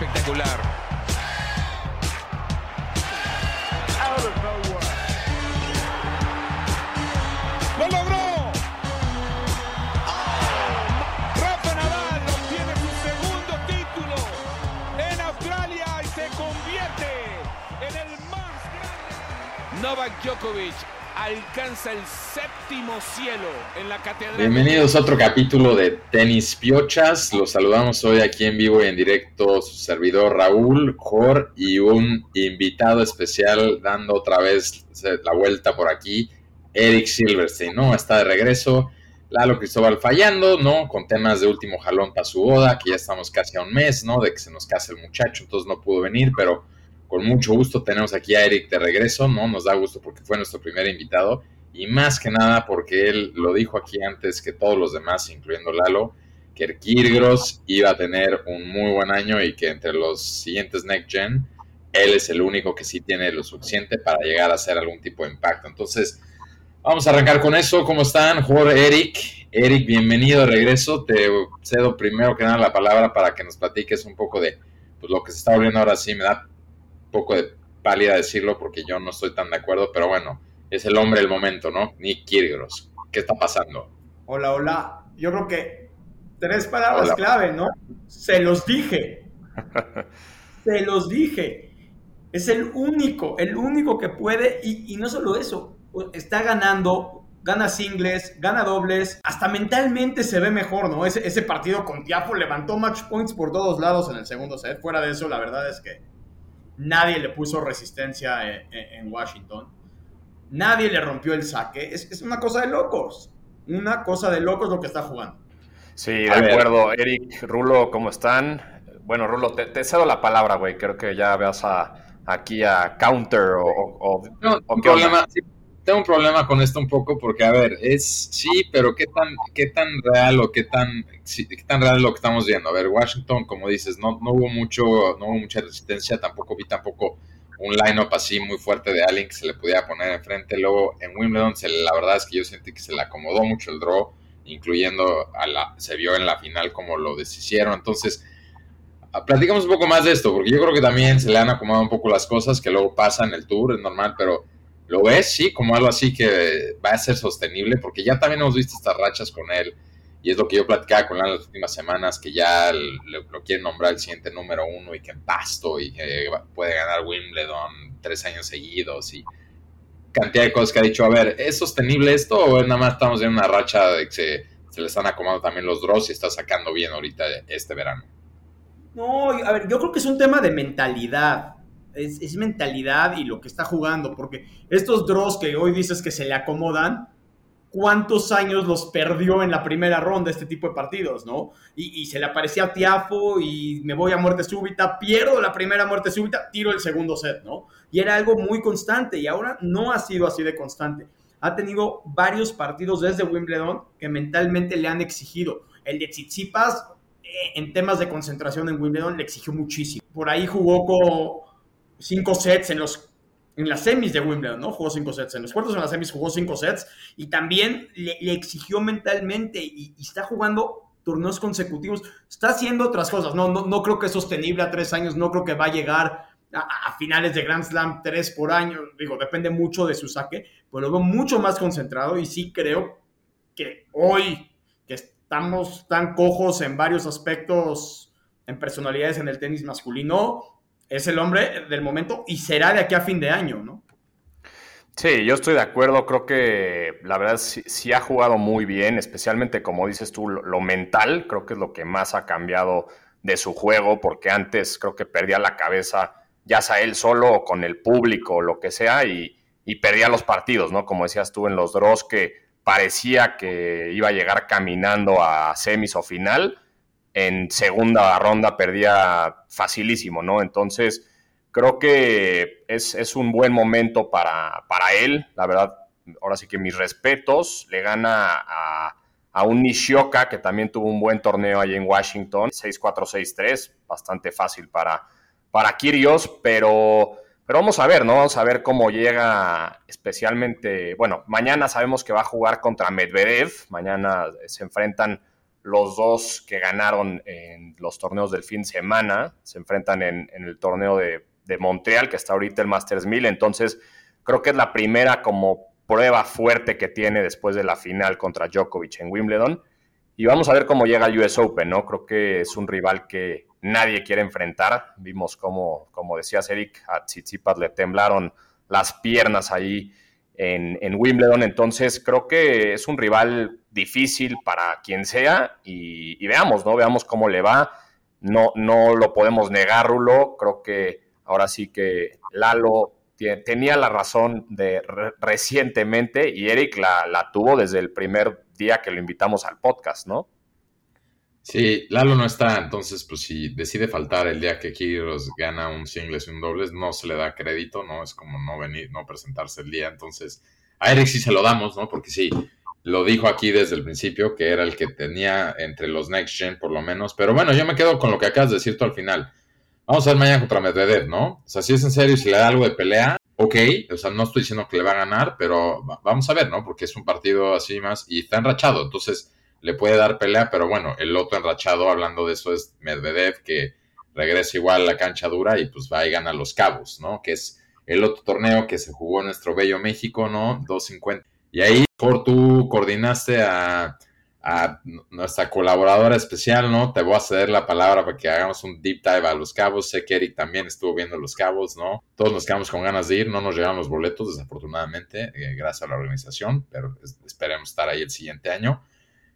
Espectacular. ¡Lo logró! Rafa Nadal obtiene su segundo título en Australia y se convierte en el más grande. Novak Djokovic alcanza el séptimo cielo en la catedral. Bienvenidos a otro capítulo de Tenis Piochas. Los saludamos hoy aquí en vivo y en directo su servidor Raúl, Jor y un invitado especial dando otra vez la vuelta por aquí, Eric Silverstein, ¿no? Está de regreso. Lalo Cristóbal fallando, ¿no? Con temas de último jalón para su boda, que ya estamos casi a un mes, ¿no? De que se nos case el muchacho, entonces no pudo venir, pero con mucho gusto tenemos aquí a Eric de regreso, ¿no? Nos da gusto porque fue nuestro primer invitado y más que nada porque él lo dijo aquí antes que todos los demás, incluyendo Lalo, que Kirgros iba a tener un muy buen año y que entre los siguientes Next Gen, él es el único que sí tiene lo suficiente para llegar a hacer algún tipo de impacto. Entonces, vamos a arrancar con eso. ¿Cómo están? Jorge Eric. Eric, bienvenido de regreso. Te cedo primero que nada la palabra para que nos platiques un poco de pues, lo que se está volviendo ahora sí. Me da poco de pálida decirlo porque yo no estoy tan de acuerdo, pero bueno, es el hombre del momento, ¿no? Nick Kyrgios. ¿Qué está pasando? Hola, hola. Yo creo que tres palabras clave, ¿no? Se los dije. Se los dije. Es el único, el único que puede, y, no solo eso, está ganando, gana singles, gana dobles, hasta mentalmente se ve mejor, ¿no? Ese, ese partido con Tiafo levantó match points por todos lados en el segundo set. Fuera de eso, la verdad es que nadie le puso resistencia en, Washington, nadie le rompió el saque, es, una cosa de locos, una cosa de locos lo que está jugando. Sí, de acuerdo. Eric, Rulo, ¿cómo están? Bueno, Rulo, te, cedo la palabra, güey. Creo que ya veas aquí a Counter o... problema, tengo un problema con esto un poco porque, a ver, es sí, pero qué tan, qué tan real o qué tan, qué tan real es lo que estamos viendo. A ver, Washington, como dices, no, no hubo mucho, no hubo mucha resistencia, tampoco vi tampoco un line-up así muy fuerte de alguien que se le pudiera poner enfrente. Luego en Wimbledon, se, la verdad es que yo sentí que se le acomodó mucho el draw, incluyendo a la, se vio en la final como lo deshicieron. Entonces, platicamos un poco más de esto, porque yo creo que también se le han acomodado un poco las cosas que luego pasan en el tour, es normal, pero ¿Lo ves? Sí, como algo así que va a ser sostenible, porque ya también hemos visto estas rachas con él, y es lo que yo platicaba con en las últimas semanas, que ya lo quiere nombrar el siguiente número uno y que pasto y que puede ganar Wimbledon tres años seguidos y cantidad de cosas que ha dicho. A ver, ¿es sostenible esto o nada más estamos en una racha de que se, se le están acomodando también los draws y está sacando bien ahorita este verano? No, a ver, yo creo que es un tema de mentalidad es, mentalidad y lo que está jugando, porque estos draws que hoy dices que se le acomodan, ¿cuántos años los perdió en la primera ronda este tipo de partidos, no? Y, se le aparecía a Tiafo y me voy a muerte súbita, pierdo la primera muerte súbita, tiro el segundo set, ¿no? Y era algo muy constante y ahora no ha sido así de constante. Ha tenido varios partidos desde Wimbledon que mentalmente le han exigido. El de Tsitsipas, eh, en temas de concentración en Wimbledon, le exigió muchísimo. Por ahí jugó con cinco sets en los en las semis de Wimbledon, ¿no? Jugó cinco sets. En los cuartos en las semis jugó cinco sets y también le, exigió mentalmente y, está jugando turnos consecutivos. Está haciendo otras cosas. No, no, no creo que es sostenible a tres años. No creo que va a llegar a, finales de Grand Slam tres por año. Digo, depende mucho de su saque, pero lo veo mucho más concentrado y sí creo que hoy que estamos tan cojos en varios aspectos en personalidades en el tenis masculino, es el hombre del momento y será de aquí a fin de año, ¿no? Sí, yo estoy de acuerdo. Creo que la verdad sí, ha jugado muy bien, especialmente como dices tú, lo, mental. Creo que es lo que más ha cambiado de su juego, porque antes creo que perdía la cabeza, ya sea él solo o con el público o lo que sea, y, y perdía los partidos, ¿no? Como decías tú en los Dross, que parecía que iba a llegar caminando a semis o final en segunda ronda perdía facilísimo, ¿no? Entonces, creo que es, un buen momento para, para, él, la verdad, ahora sí que mis respetos, le gana a, un Nishioka que también tuvo un buen torneo ahí en Washington, 6-4-6-3, bastante fácil para, para Kirios, pero... Pero vamos a ver, ¿no? Vamos a ver cómo llega especialmente, bueno, mañana sabemos que va a jugar contra Medvedev, mañana se enfrentan los dos que ganaron en los torneos del fin de semana se enfrentan en, el torneo de, Montreal, que está ahorita el Masters 1000. Entonces, creo que es la primera como prueba fuerte que tiene después de la final contra Djokovic en Wimbledon. Y vamos a ver cómo llega el US Open, ¿no? Creo que es un rival que nadie quiere enfrentar. Vimos cómo, como decías, Eric, a Tsitsipas le temblaron las piernas ahí en, en, Wimbledon. Entonces, creo que es un rival difícil para quien sea. Y, veamos, ¿no? Veamos cómo le va. No, no lo podemos negar, Rulo. Creo que ahora sí que Lalo tenía la razón de recientemente y Eric la, la tuvo desde el primer día que lo invitamos al podcast, ¿no? Sí, Lalo no está, entonces pues si decide faltar el día que Kiros gana un singles y un dobles, no se le da crédito, ¿no? Es como no venir, no presentarse el día, entonces a Eric sí se lo damos, ¿no? Porque sí, lo dijo aquí desde el principio, que era el que tenía entre los Next Gen por lo menos, pero bueno, yo me quedo con lo que acabas de decir tú al final. Vamos a ver mañana contra Medvedev, ¿no? O sea, si es en serio, si le da algo de pelea, ok, o sea, no estoy diciendo que le va a ganar, pero vamos a ver, ¿no? Porque es un partido así más y está enrachado, entonces le puede dar pelea, pero bueno, el otro enrachado, hablando de eso, es Medvedev, que regresa igual a la cancha dura y pues va y gana los cabos, ¿no? Que es el otro torneo que se jugó en nuestro bello México, ¿no? 250. Y ahí, por tú coordinaste a nuestra colaboradora especial, ¿no? Te voy a ceder la palabra para que hagamos un deep dive a Los Cabos. Sé que Eric también estuvo viendo Los Cabos, ¿no? Todos nos quedamos con ganas de ir, no nos llegaron los boletos, desafortunadamente, eh, gracias a la organización, pero esperemos estar ahí el siguiente año.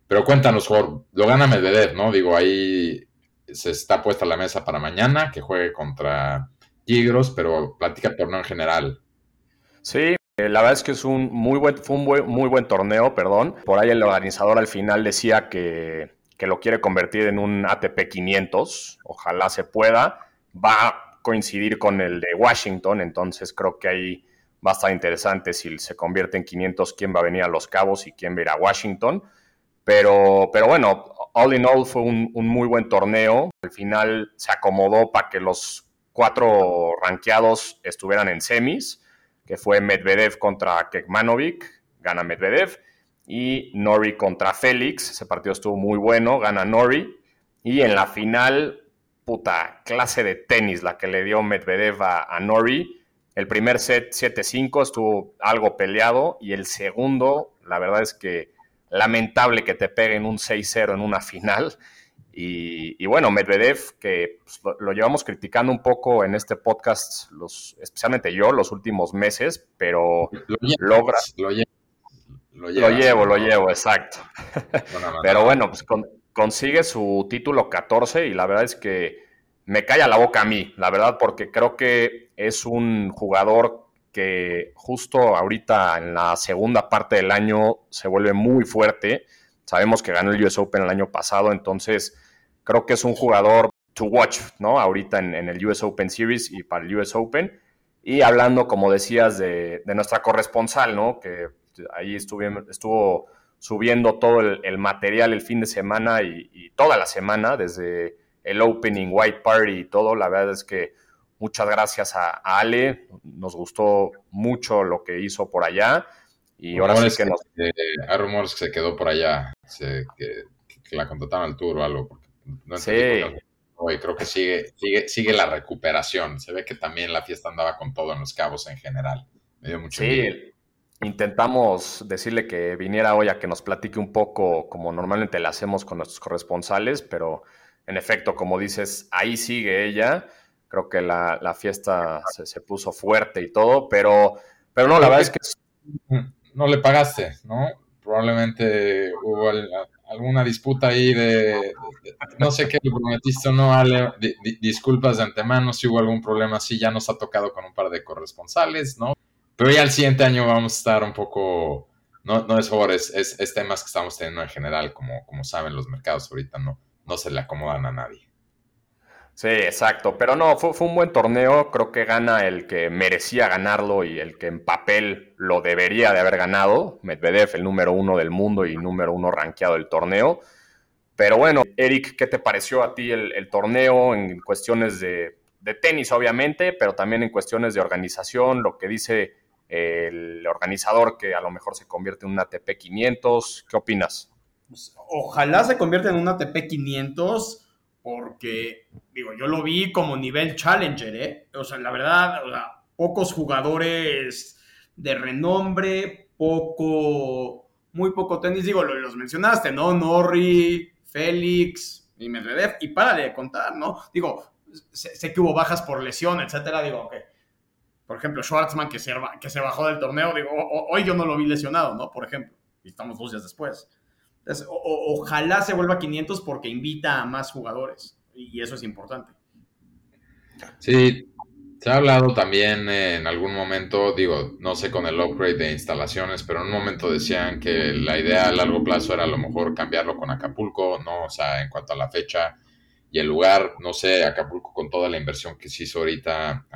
Pero cuéntanos, Jorge, lo gana Medvedev, ¿no? Digo, ahí se está puesta la mesa para mañana, que juegue contra Tigros, pero platica el torneo en general. Sí, la verdad es que es un muy buen, fue un muy buen torneo, perdón. Por ahí el organizador al final decía que, lo quiere convertir en un ATP 500. Ojalá se pueda. Va a coincidir con el de Washington, entonces creo que ahí va a estar interesante si se convierte en 500 quién va a venir a Los Cabos y quién va a ir a Washington. Pero, pero bueno, all in all fue un, un muy buen torneo. Al final se acomodó para que los cuatro ranqueados estuvieran en semis que fue Medvedev contra Kekmanovic, gana Medvedev, y Nori contra Félix, ese partido estuvo muy bueno, gana Nori, y en la final, puta, clase de tenis la que le dio Medvedev a, Nori, el primer set 7-5 estuvo algo peleado, y el segundo, la verdad es que lamentable que te peguen un 6-0 en una final, y, bueno, Medvedev, que pues, lo, llevamos criticando un poco en este podcast, los, especialmente yo, los últimos meses, pero lo logra. Lo, lo, llevo, lo llevo, exacto. pero bueno, pues consigue su título 14 y la verdad es que me calla la boca a mí, la verdad, porque creo que es un jugador que justo ahorita en la segunda parte del año se vuelve muy fuerte. Sabemos que ganó el US Open el año pasado, entonces creo que es un jugador to watch, ¿no? Ahorita en, el US Open Series y para el US Open. Y hablando, como decías, de, nuestra corresponsal, ¿no? Que ahí estuvo subiendo todo el, material el fin de semana y, toda la semana, desde el Opening, White Party y todo. La verdad es que muchas gracias a, Ale. Nos gustó mucho lo que hizo por allá. Y ahora sí que, nos... hay rumores que se quedó por allá, que, la contrataron al tour o algo, no sí. Hoy creo que sigue, sigue, sigue la recuperación. Se ve que también la fiesta andaba con todo en los cabos en general. Me dio mucho Sí, intentamos decirle que viniera hoy a que nos platique un poco como normalmente le hacemos con nuestros corresponsales, pero en efecto, como dices, ahí sigue ella. Creo que la, la fiesta se, se, puso fuerte y todo, pero, pero no, la verdad es que... No le pagaste, ¿no? Probablemente hubo alguna disputa ahí de, no sé qué le prometiste o no, Ale, disculpas de antemano si hubo algún problema así, ya nos ha tocado con un par de corresponsales, ¿no? Pero ya el siguiente año vamos a estar un poco, no, no es favor, es, es, temas que estamos teniendo en general, como, como saben los mercados ahorita no, no se le acomodan a nadie. Sí, exacto. Pero no, fue, fue, un buen torneo. Creo que gana el que merecía ganarlo y el que en papel lo debería de haber ganado. Medvedev, el número uno del mundo y número uno rankeado del torneo. Pero bueno, Eric, ¿qué te pareció a ti el, torneo en cuestiones de, de, tenis, obviamente, pero también en cuestiones de organización? Lo que dice el organizador que a lo mejor se convierte en un ATP 500. ¿Qué opinas? pues, ojalá se convierta en un ATP 500 porque, digo, yo lo vi como nivel challenger, ¿eh? O sea, la verdad, pocos jugadores de renombre, poco, muy poco tenis, digo, los mencionaste, ¿no? Norri, Félix y Medvedev, y para de contar, ¿no? Digo, sé, que hubo bajas por lesión, etcétera, digo, ok. Por ejemplo, Schwartzman que se, que se bajó del torneo, digo, hoy yo no lo vi lesionado, ¿no? Por ejemplo, y estamos dos días después. Ojalá se vuelva 500 porque invita a más jugadores, y eso es importante. Sí, se ha hablado también en algún momento, digo, no sé con el upgrade de instalaciones, pero en un momento decían que la idea a largo plazo era a lo mejor cambiarlo con Acapulco, ¿no? O sea, en cuanto a la fecha y el lugar, no sé, Acapulco con toda la inversión que se hizo ahorita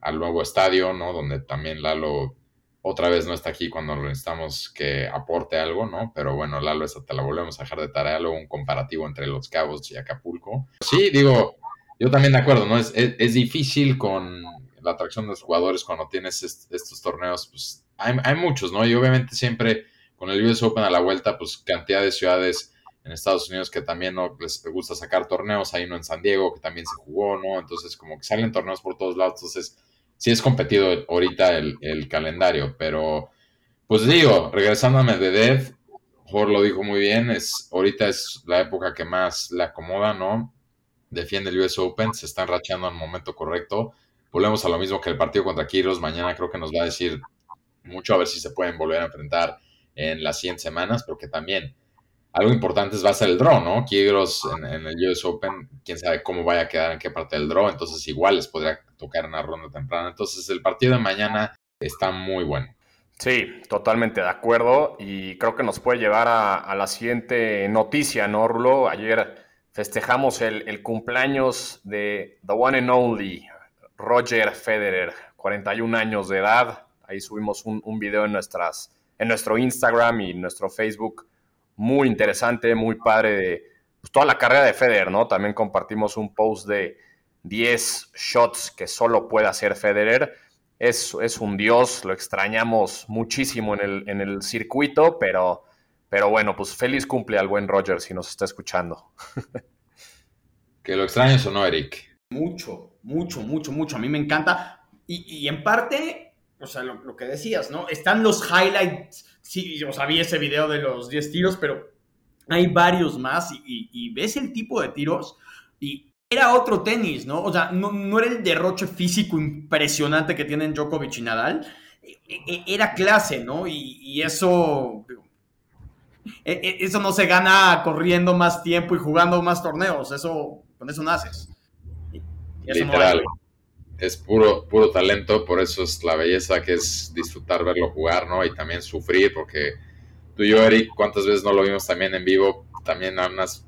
al nuevo estadio, ¿no? Donde también Lalo otra vez no está aquí cuando necesitamos que aporte algo, ¿no? Pero bueno, Lalo, esta te la volvemos a dejar de tarea, luego un comparativo entre Los Cabos y Acapulco. Sí, digo, yo también de acuerdo, ¿no? Es, es, difícil con la atracción de los jugadores cuando tienes estos torneos, pues hay, hay, muchos, ¿no? Y obviamente siempre con el US Open a la vuelta, pues cantidad de ciudades en Estados Unidos que también no les gusta sacar torneos, ahí no en San Diego, que también se jugó, ¿no? Entonces como que salen torneos por todos lados, entonces sí es competido ahorita el, el calendario, pero pues digo, regresando a Medvedev, Jorge lo dijo muy bien, es, ahorita es la época que más le acomoda, ¿no? defiende el US Open, se están rachando en el momento correcto. Volvemos a lo mismo que el partido contra Kiros. Mañana creo que nos va a decir mucho a ver si se pueden volver a enfrentar en las 100 semanas, porque también algo importante va a ser el draw, ¿no? Kiros en, el US Open, quién sabe cómo vaya a quedar en qué parte del draw, entonces igual les podría tocar una ronda temprana. Entonces el partido de mañana está muy bueno. Sí, totalmente de acuerdo y creo que nos puede llevar a, la siguiente noticia, ¿no, Rulo? Ayer festejamos el, cumpleaños de The One and Only, Roger Federer, 41 años de edad. Ahí subimos un, video en, nuestras, en nuestro Instagram y nuestro Facebook. Muy interesante, muy padre de pues, toda la carrera de Federer, ¿no? También compartimos un post de 10 shots que solo puede hacer Federer. Es, es un dios, lo extrañamos muchísimo en el, en el circuito, pero pero bueno, pues feliz cumple al buen Roger si nos está escuchando. que lo extrañes o no, Eric. Mucho, mucho, mucho, mucho. A mí me encanta. Y, en parte, o sea, lo, que decías, ¿no? Están los highlights. Sí, o sea, vi ese video de los 10 tiros, pero hay varios más y, ves el tipo de tiros y era otro tenis, ¿no? O sea, no, era el derroche físico impresionante que tienen Djokovic y Nadal. E, e, era clase, ¿no? Y, eso, e, eso no se gana corriendo más tiempo y jugando más torneos. Eso, con eso naces. Literal. es puro, puro talento, por eso es la belleza que es disfrutar verlo jugar, ¿no? Y también sufrir, porque tú y yo, Eric, ¿cuántas veces no lo vimos también en vivo? También a unas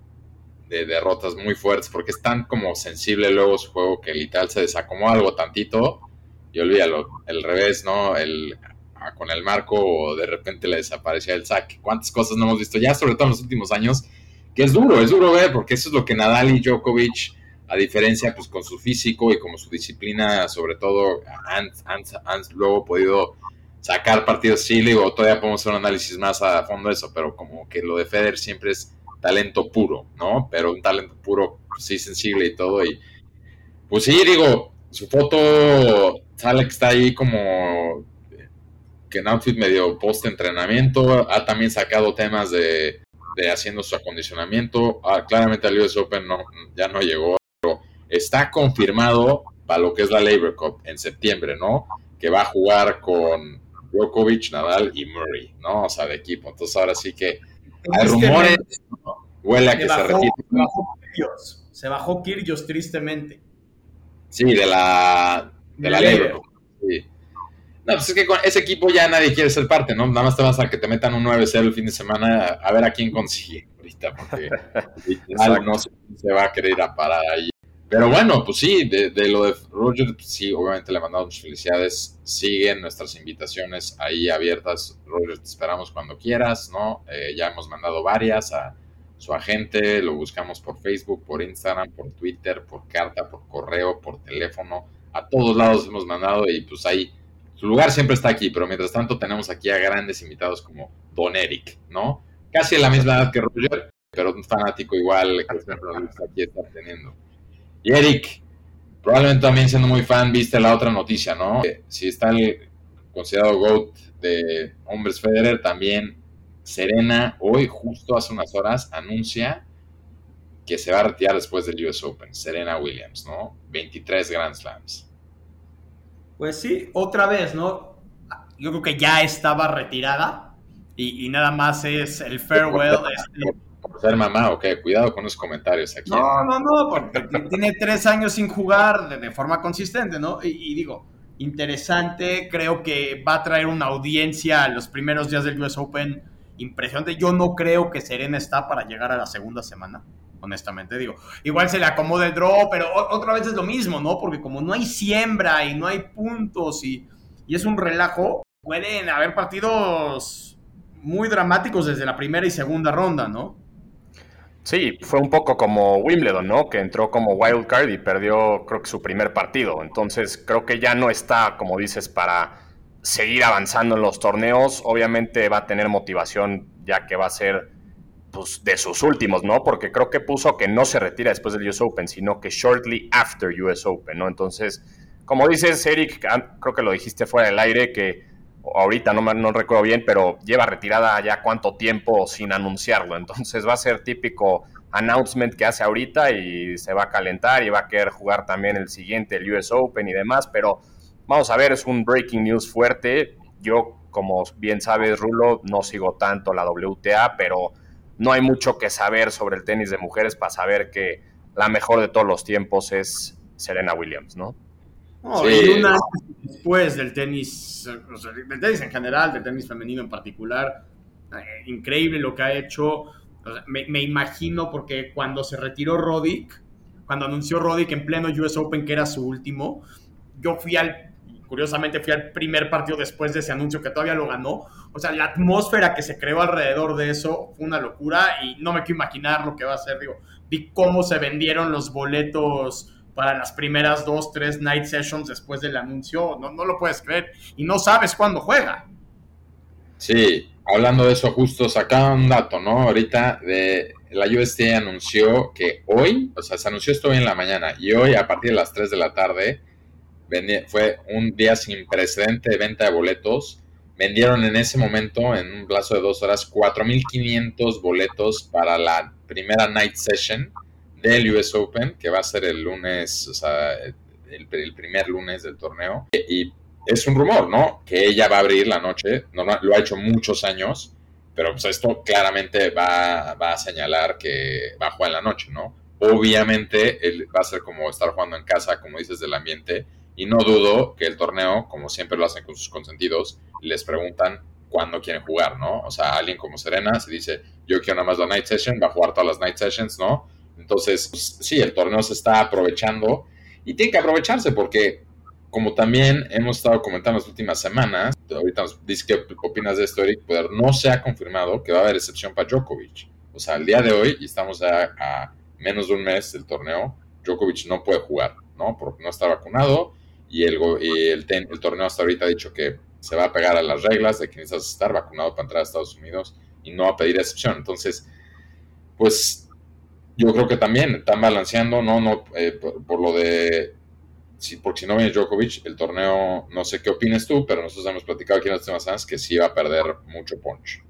de derrotas muy fuertes, porque es tan como sensible luego su juego que literal se desacomoda algo tantito y olvídalo. El revés, ¿no? El con el marco o de repente le desaparecía el saque. ¿Cuántas cosas no hemos visto ya, sobre todo en los últimos años? Que es duro, es duro ver, porque eso es lo que Nadal y Djokovic, a diferencia pues con su físico y como su disciplina, sobre todo, han, luego podido sacar partidos. Sí, digo, todavía podemos hacer un análisis más a fondo de eso, pero como que lo de Federer siempre es talento puro, ¿no? Pero un talento puro, pues, sí, sensible y todo. Y pues sí, digo, su foto sale que está ahí como que en outfit medio post entrenamiento, ha también sacado temas de, haciendo su acondicionamiento, ah, claramente al US Open no, ya no llegó, pero está confirmado para lo que es la Labor Cup en septiembre, ¿no? Que va a jugar con Djokovic, Nadal y Murray, ¿no? O sea, de equipo. Entonces ahora sí que hay rumores, huele a que se, retire. Se bajó Kyrgios, se bajó Kyrgios tristemente. Sí, de la, de la Cup. Sí. No, pues es que con ese equipo ya nadie quiere ser parte, ¿no? Nada más te vas a que te metan un 9-0 el fin de semana a ver a quién consigue ahorita, porque no se, va a querer a parar ahí. Pero bueno, pues sí, de, lo de Roger, pues sí, obviamente le mandamos muchas felicidades. Siguen nuestras invitaciones ahí abiertas. Roger, te esperamos cuando quieras, ¿no? Eh, ya hemos mandado varias a su agente, lo buscamos por Facebook, por Instagram, por Twitter, por carta, por correo, por teléfono. A todos lados hemos mandado y pues ahí su lugar siempre está aquí, pero mientras tanto tenemos aquí a grandes invitados como Don Eric, ¿no? casi la misma edad que Roger, pero un fanático igual que aquí está teniendo. Y Eric, probablemente también siendo muy fan, viste la otra noticia, ¿no? Si está el considerado GOAT de hombres Federer, también Serena, hoy, justo hace unas horas, anuncia que se va a retirar después del US Open, Serena Williams, ¿no? 23 Grand Slams. Pues sí, otra vez, ¿no? Yo creo que ya estaba retirada y, nada más es el farewell. Este. Por, ser mamá, ok, cuidado con los comentarios aquí. No, no, no, porque tiene tres años sin jugar de, forma consistente, ¿no? y, digo, interesante, creo que va a traer una audiencia a los primeros días del US Open impresionante. Yo no creo que Serena está para llegar a la segunda semana honestamente digo. Igual se le acomoda el draw, pero otra vez es lo mismo, ¿no? Porque como no hay siembra y no hay puntos y, es un relajo, pueden haber partidos muy dramáticos desde la primera y segunda ronda, ¿no? Sí, fue un poco como Wimbledon, ¿no? Que entró como wild card y perdió, creo que su primer partido. Entonces, creo que ya no está, como dices, para seguir avanzando en los torneos. Obviamente va a tener motivación, ya que va a ser pues, de sus últimos, ¿no? Porque creo que puso que no se retira después del US Open, sino que shortly after US Open, ¿no? Entonces, como dices, Eric, ah, creo que lo dijiste fuera del aire, que ahorita no, no recuerdo bien, pero lleva retirada ya cuánto tiempo sin anunciarlo. Entonces va a ser típico announcement que hace ahorita y se va a calentar y va a querer jugar también el siguiente, el US Open y demás, pero vamos a ver, es un breaking news fuerte. Yo, como bien sabes, Rulo, no sigo tanto la WTA, pero no hay mucho que saber sobre el tenis de mujeres para saber que la mejor de todos los tiempos es Serena Williams, ¿no? No, y una después del tenis, del tenis en general, del tenis femenino en particular, eh, increíble lo que ha hecho. me, me, imagino porque cuando se retiró Roddick, cuando anunció Roddick en pleno US Open que era su último, yo fui al curiosamente fui al primer partido después de ese anuncio que todavía lo ganó. O sea, la atmósfera que se creó alrededor de eso fue una locura y no me quiero imaginar lo que va a ser. Digo, vi cómo se vendieron los boletos para las primeras dos, tres night sessions después del anuncio. No, no lo puedes creer y no sabes cuándo juega. Sí, hablando de eso, justo sacaba un dato, ¿no? Ahorita de la UST anunció que hoy, o sea, se anunció esto hoy en la mañana y hoy a partir de las 3 de la tarde fue un día sin precedente de venta de boletos. Vendieron en ese momento, en un plazo de dos horas, 4.500 boletos para la primera night session del US Open, que va a ser el lunes, o sea, el, primer lunes del torneo. Y es un rumor, ¿no? Que ella va a abrir la noche, no, lo ha hecho muchos años, pero pues esto claramente va, a señalar que va a jugar en la noche, ¿no? Obviamente va a ser como estar jugando en casa, como dices, del ambiente, y no dudo que el torneo, como siempre lo hacen con sus consentidos, les preguntan cuándo quieren jugar, ¿no? O sea, alguien como Serena se dice, yo quiero nada más la night session, va a jugar todas las night sessions, ¿no? Entonces, pues, sí, el torneo se está aprovechando y tiene que aprovecharse porque, como también hemos estado comentando las últimas semanas, ahorita nos dice qué opinas de esto, Eric, no se ha confirmado que va a haber excepción para Djokovic. O sea, el día de hoy, y estamos a, a menos de un mes del torneo, Djokovic no puede jugar, ¿no? Porque no está vacunado y el, el, torneo hasta ahorita ha dicho que se va a pegar a las reglas de que necesitas estar vacunado para entrar a Estados Unidos y no a pedir excepción. Entonces, pues yo creo que también están balanceando, no, no, eh, por, lo de, si, porque si no viene Djokovic, el torneo, no sé qué opines tú, pero nosotros hemos platicado aquí en las temas que sí va a perder mucho punch.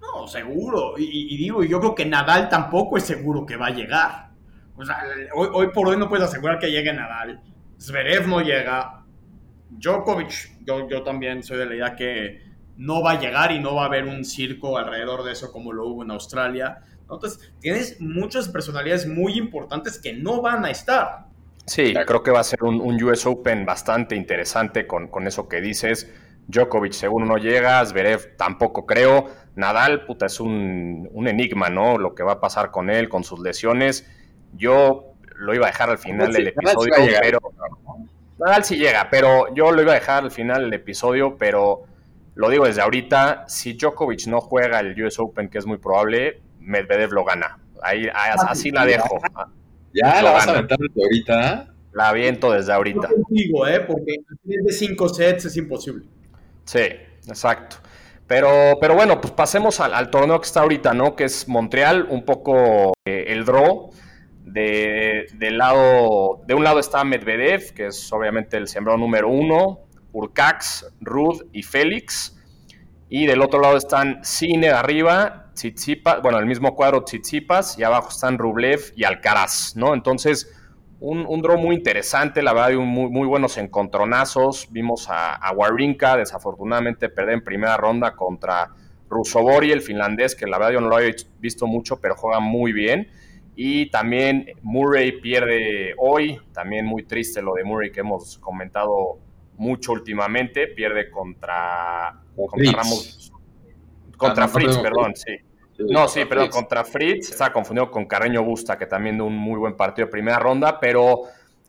No, seguro. Y, digo, yo creo que Nadal tampoco es seguro que va a llegar. O sea, hoy, hoy por hoy no puedes asegurar que llegue Nadal. Zverev no llega. Djokovic, yo, yo también soy de la idea que no va a llegar y no va a haber un circo alrededor de eso como lo hubo en Australia. Entonces, tienes muchas personalidades muy importantes que no van a estar. Sí, creo que va a ser un, US Open bastante interesante con, con, eso que dices. Djokovic según no llega, Zverev tampoco creo. Nadal, puta, es un, un enigma, ¿no? Lo que va a pasar con él, con sus lesiones. Yo lo iba a dejar al final del episodio, pero... Nadal sí llega, pero yo lo iba a dejar al final del episodio, pero lo digo desde ahorita, si Djokovic no juega el US Open, que es muy probable, Medvedev lo gana. Ahí, así la dejo. Ya la vas a aventar desde ahorita. La aviento desde ahorita. Yo contigo, ¿eh? porque de cinco sets es imposible. Sí, exacto. Pero, pero bueno, pues pasemos al, torneo que está ahorita, ¿no? Que es Montreal, un poco eh, el draw. De, lado, de un lado está Medvedev, que es obviamente el sembrado número uno, Urcax, Rud y Félix. Y del otro lado están Cine arriba, Tsitsipas, bueno, el mismo cuadro Tsitsipas, y abajo están Rublev y Alcaraz, ¿no? Entonces, un, un draw muy interesante, la verdad, hay muy, muy buenos encontronazos. Vimos a, a Warinka, desafortunadamente, perder en primera ronda contra Rusobori, el finlandés, que la verdad yo no lo había visto mucho, pero juega muy bien. Y también Murray pierde hoy, también muy triste lo de Murray que hemos comentado mucho últimamente, pierde contra, contra Ramos, contra ah, Fritz, perdón, sí. No, sí, perdón, contra Fritz, está confundido con Carreño Busta, que también de un muy buen partido de primera ronda, pero,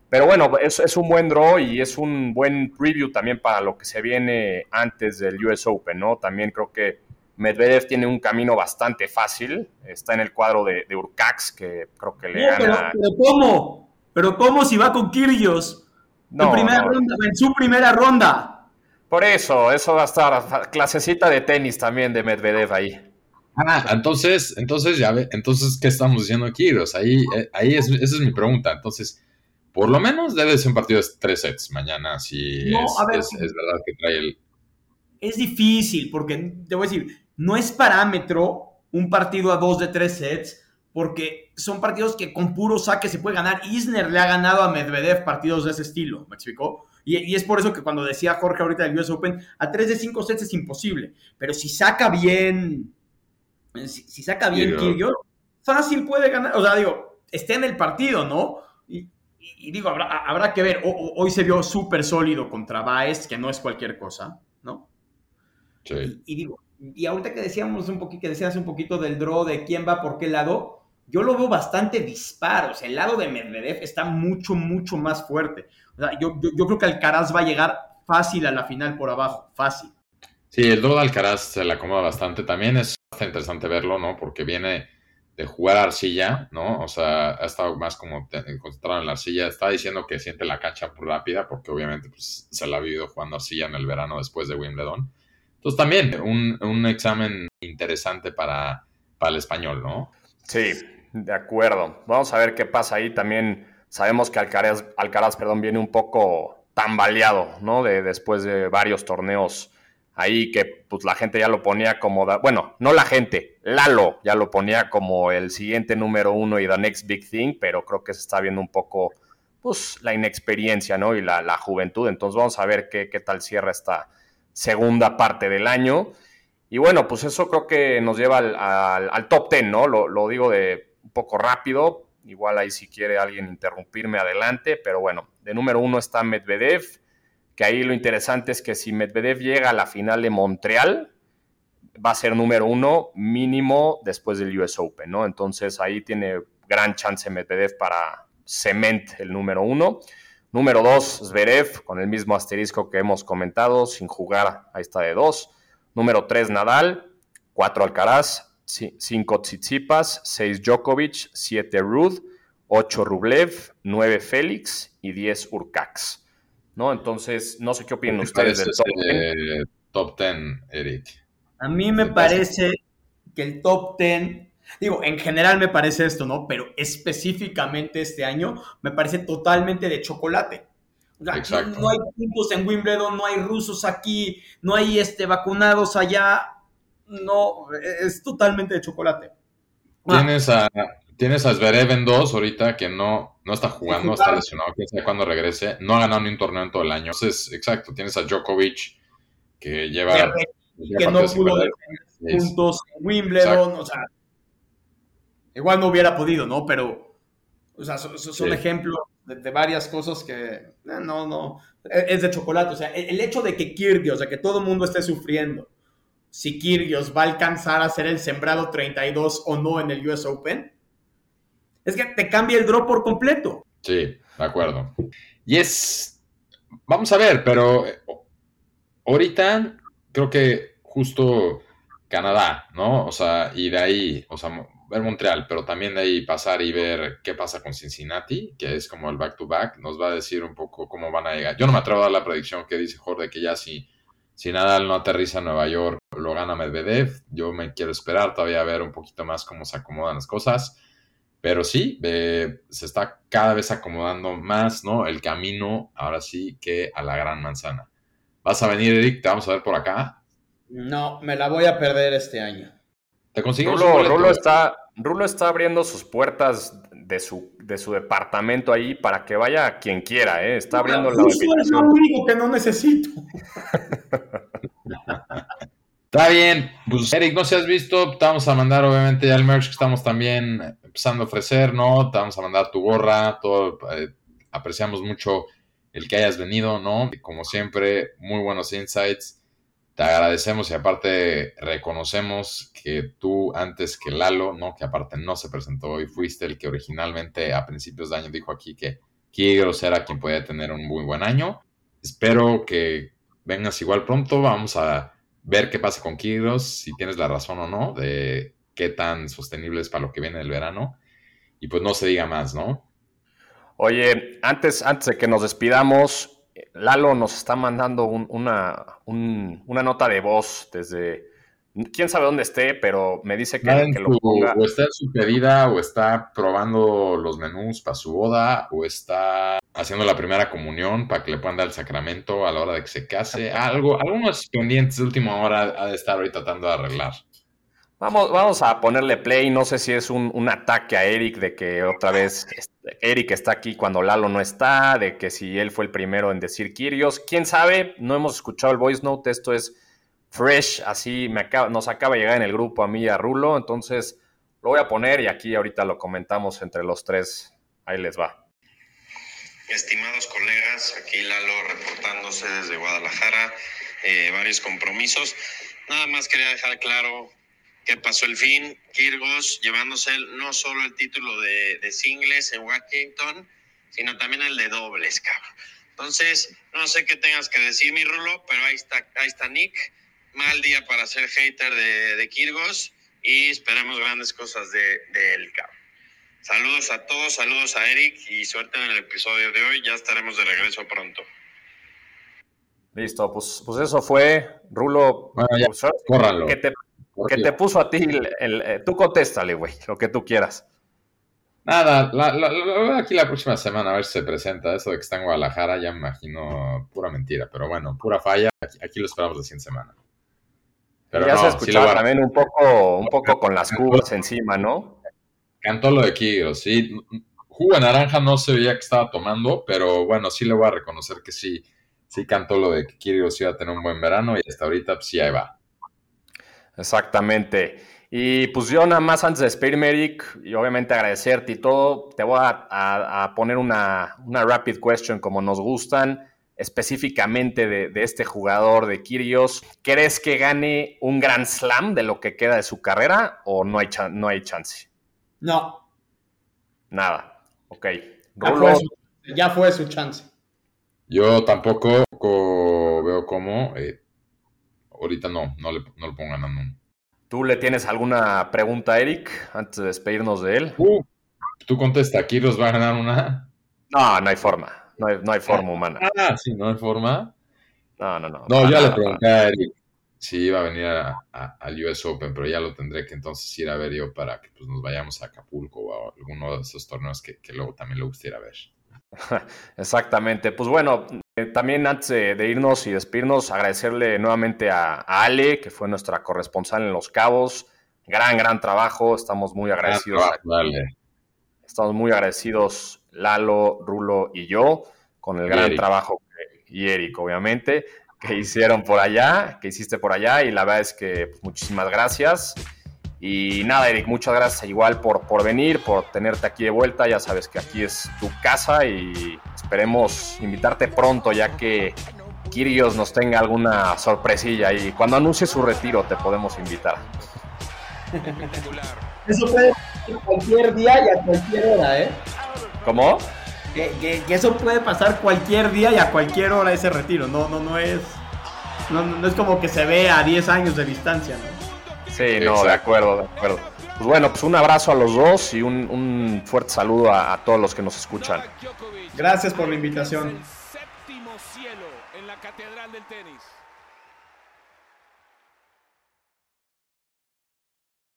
pero bueno, es, es, un buen draw y es un buen preview también para lo que se viene antes del US Open, ¿no? También creo que Medvedev tiene un camino bastante fácil, está en el cuadro de, de Urcax, que creo que le gana... Pero, ¿cómo? ¿Pero cómo si va con Kyrgios? No, en, su primera ronda. Por eso, eso va a estar clasecita de tenis también de Medvedev ahí. Ah, entonces, entonces ya ve, entonces, ¿qué estamos diciendo aquí? ahí, eh, ahí es, esa es mi pregunta. Entonces, por lo menos debe ser un partido de tres sets mañana, si es, verdad que trae el... Es difícil, porque te voy a decir, no es parámetro un partido a dos de tres sets, porque son partidos que con puro saque se puede ganar. Isner le ha ganado a Medvedev partidos de ese estilo, ¿me explicó? Y, es por eso que cuando decía Jorge ahorita del US Open, a 3 de 5 sets es imposible. Pero si saca bien, si, saca bien Kyrgios, fácil puede ganar. O sea, digo, esté en el partido, ¿no? Y, digo, habrá, que ver. hoy se vio súper sólido contra Baez, que no es cualquier cosa. Sí. Y, digo, y ahorita que decíamos un poquito, que decías un poquito del draw de quién va por qué lado, yo lo veo bastante disparo. O sea, el lado de Medvedev está mucho, mucho más fuerte. O sea, yo, creo que Alcaraz va a llegar fácil a la final por abajo, fácil. Sí, el do de Alcaraz se le acomoda bastante. También es bastante interesante verlo, ¿no? Porque viene de jugar arcilla, ¿no? O sea, ha estado más como concentrado en la arcilla. Está diciendo que siente la cancha rápida porque obviamente pues, se la ha vivido jugando arcilla en el verano después de Wimbledon. Entonces también un, un examen interesante para, para el español, ¿no? Sí, de acuerdo. Vamos a ver qué pasa ahí. También sabemos que Alcaraz, Alcaraz perdón, viene un poco tambaleado, ¿no? De, después de varios torneos ahí que pues la gente ya lo ponía como, bueno, no la gente, Lalo ya lo ponía como el siguiente número uno y the next big thing, pero creo que se está viendo un poco pues la inexperiencia, ¿no? Y la, juventud. Entonces vamos a ver qué, qué tal cierra esta segunda parte del año. Y bueno, pues eso creo que nos lleva al, top ten, ¿no? lo digo de un poco rápido. Igual ahí si quiere alguien interrumpirme adelante, pero bueno, de número uno está Medvedev, que ahí lo interesante es que si Medvedev llega a la final de Montreal, va a ser número uno mínimo después del US Open, ¿no? Entonces ahí tiene gran chance Medvedev para cement el número uno. Número dos, Zverev, con el mismo asterisco que hemos comentado, sin jugar, ahí está de dos. Número tres, Nadal. Cuatro, Alcaraz. 5 Tsitsipas, 6 Djokovic, 7 Ruth, 8 Rublev, 9 Félix y 10 Urcax. ¿No? Entonces, no sé qué opinan ustedes del top 10. Eric. A mí me parece que el top 10, digo, en general me parece esto, ¿no? Pero específicamente este año me parece totalmente de chocolate. no hay puntos en Wimbledon, no hay rusos aquí, no hay este, vacunados allá no, es totalmente de chocolate. Ah. Tienes a, tienes a Zverev en dos ahorita que no, no está jugando, está lesionado, quién sabe cuándo regrese. No ha ganado ni un torneo en todo el año. Entonces, exacto, tienes a Djokovic que lleva. Que, no pudo puntos en Wimbledon, o sea. Igual no hubiera podido, ¿no? Pero, o sea, son, ejemplos de, varias cosas que eh, no, no, es de chocolate. O sea, el, hecho de que Kyrgios, o sea, que todo el mundo esté sufriendo, si Kyrgios va a alcanzar a ser el sembrado 32 o no en el US Open, es que te cambia el drop por completo. Sí, de acuerdo. Y es, vamos a ver, pero eh, ahorita creo que justo Canadá, ¿no? O sea, y de ahí, o sea, ver Montreal, pero también de ahí pasar y ver qué pasa con Cincinnati, que es como el back-to-back, nos va a decir un poco cómo van a llegar. Yo no me atrevo a dar la predicción que dice Jorge, que ya sí Si Nadal no aterriza en Nueva York, lo gana Medvedev. Yo me quiero esperar todavía a ver un poquito más cómo se acomodan las cosas. Pero sí, se está cada vez acomodando más, ¿no? El camino, ahora sí, que a la gran manzana. ¿Vas a venir, Eric? ¿Te vamos a ver por acá? No, me la voy a perder este año. ¿Te conseguimos Rulo, está, Rulo está abriendo sus puertas de su, de su departamento ahí para que vaya quien quiera, ¿eh? Está abriendo la Es lo único que no necesito. Está bien, pues Eric, no se has visto, te vamos a mandar obviamente ya el merch que estamos también empezando a ofrecer, ¿no? Te vamos a mandar tu gorra, todo, eh, apreciamos mucho el que hayas venido, ¿no? Como siempre, muy buenos insights, te agradecemos y aparte reconocemos que tú antes que Lalo, ¿no? Que aparte no se presentó y fuiste el que originalmente a principios de año dijo aquí que Kigros era quien podía tener un muy buen año. Espero que vengas igual pronto, vamos a ver qué pasa con Kyrgios, si tienes la razón o no, de qué tan sostenible es para lo que viene el verano. Y pues no se diga más, ¿no? Oye, antes, antes de que nos despidamos, Lalo nos está mandando una, una nota de voz desde, quién sabe dónde esté, pero me dice que, lo ponga. O está en su pedida, o está probando los menús para su boda, o está haciendo la primera comunión para que le puedan dar el sacramento a la hora de que se case. Algo, algunos pendientes de última hora ha de estar ahorita tratando de arreglar. Vamos, vamos a ponerle play. No sé si es un, ataque a Eric de que otra vez Eric está aquí cuando Lalo no está, de que si él fue el primero en decir Kirios. Quién sabe, no hemos escuchado el voice note. Esto es fresh, así me acaba, nos acaba de llegar en el grupo a mí y a Rulo. Entonces lo voy a poner y aquí ahorita lo comentamos entre los tres. Ahí les va. Estimados colegas, aquí Lalo reportándose desde Guadalajara, eh, varios compromisos. Nada más quería dejar claro que pasó el fin, Kirgos llevándose no solo el título de, de singles en Washington, sino también el de dobles, cabrón. Entonces, no sé qué tengas que decir, mi Rulo, pero ahí está, ahí está Nick. Mal día para ser hater de, de Kirgos y esperemos grandes cosas de, de él, cabrón. Saludos a todos, saludos a Eric y suerte en el episodio de hoy. Ya estaremos de regreso pronto. Listo, pues, pues eso fue, Rulo. Bueno, ya, pues, que, te, que te, puso a ti, el, eh, tú contéstale, güey, lo que tú quieras. Nada, aquí la próxima semana a ver si se presenta. Eso de que está en Guadalajara, ya me imagino pura mentira, pero bueno, pura falla. Aquí, lo esperamos la siguiente semana. Pero ya se escuchaba también un poco, un poco con las cubas encima, ¿no? Cantó lo de Kiro, sí. Jugo de naranja no se veía que estaba tomando, pero bueno, sí le voy a reconocer que sí, sí cantó lo de que Kyrgios iba a tener un buen verano y hasta ahorita pues, sí ahí va. Exactamente. Y pues yo nada más antes de despedirme, Eric, y obviamente agradecerte y todo, te voy a, poner una, rapid question como nos gustan, específicamente de, este jugador de Kyrgios. ¿Crees que gane un Grand Slam de lo que queda de su carrera o no hay, no hay chance? No. Nada. Ok. Ya fue, su, chance. Yo tampoco veo cómo. Eh, ahorita no, no le, no le pongo ganando. ¿Tú le tienes alguna pregunta a Eric antes de despedirnos de él? Uh, tú contesta, ¿aquí los va a ganar una? No, no hay forma. No hay, no hay forma humana. Ah, sí, no hay forma. No, no, no. No, ya le pregunté a Eric sí iba a venir al US Open, pero ya lo tendré que entonces ir a ver yo para que pues, nos vayamos a Acapulco o a alguno de esos torneos que, luego también le gustaría ver. Exactamente. Pues bueno, eh, también antes de, irnos y despedirnos, agradecerle nuevamente a, Ale, que fue nuestra corresponsal en Los Cabos. Gran, gran trabajo. Estamos muy agradecidos. Estamos muy agradecidos, Lalo, Rulo y yo, con el gran trabajo y Eric, obviamente que hicieron por allá, que hiciste por allá, y la verdad es que pues, muchísimas gracias. Y nada, Eric, muchas gracias igual por, por venir, por tenerte aquí de vuelta. Ya sabes que aquí es tu casa y esperemos invitarte pronto, ya que Kirios nos tenga alguna sorpresilla y cuando anuncie su retiro te podemos invitar. Eso puede pasar cualquier día y a cualquier hora, ¿eh? ¿Cómo? que, eso puede pasar cualquier día y a cualquier hora ese retiro. No, no, no es. No, es como que se ve a 10 años de distancia, ¿no? Sí, no, de acuerdo, de acuerdo. Pues bueno, pues un abrazo a los dos y un, fuerte saludo a, todos los que nos escuchan. Gracias por la invitación. Séptimo cielo en la Catedral del Tenis.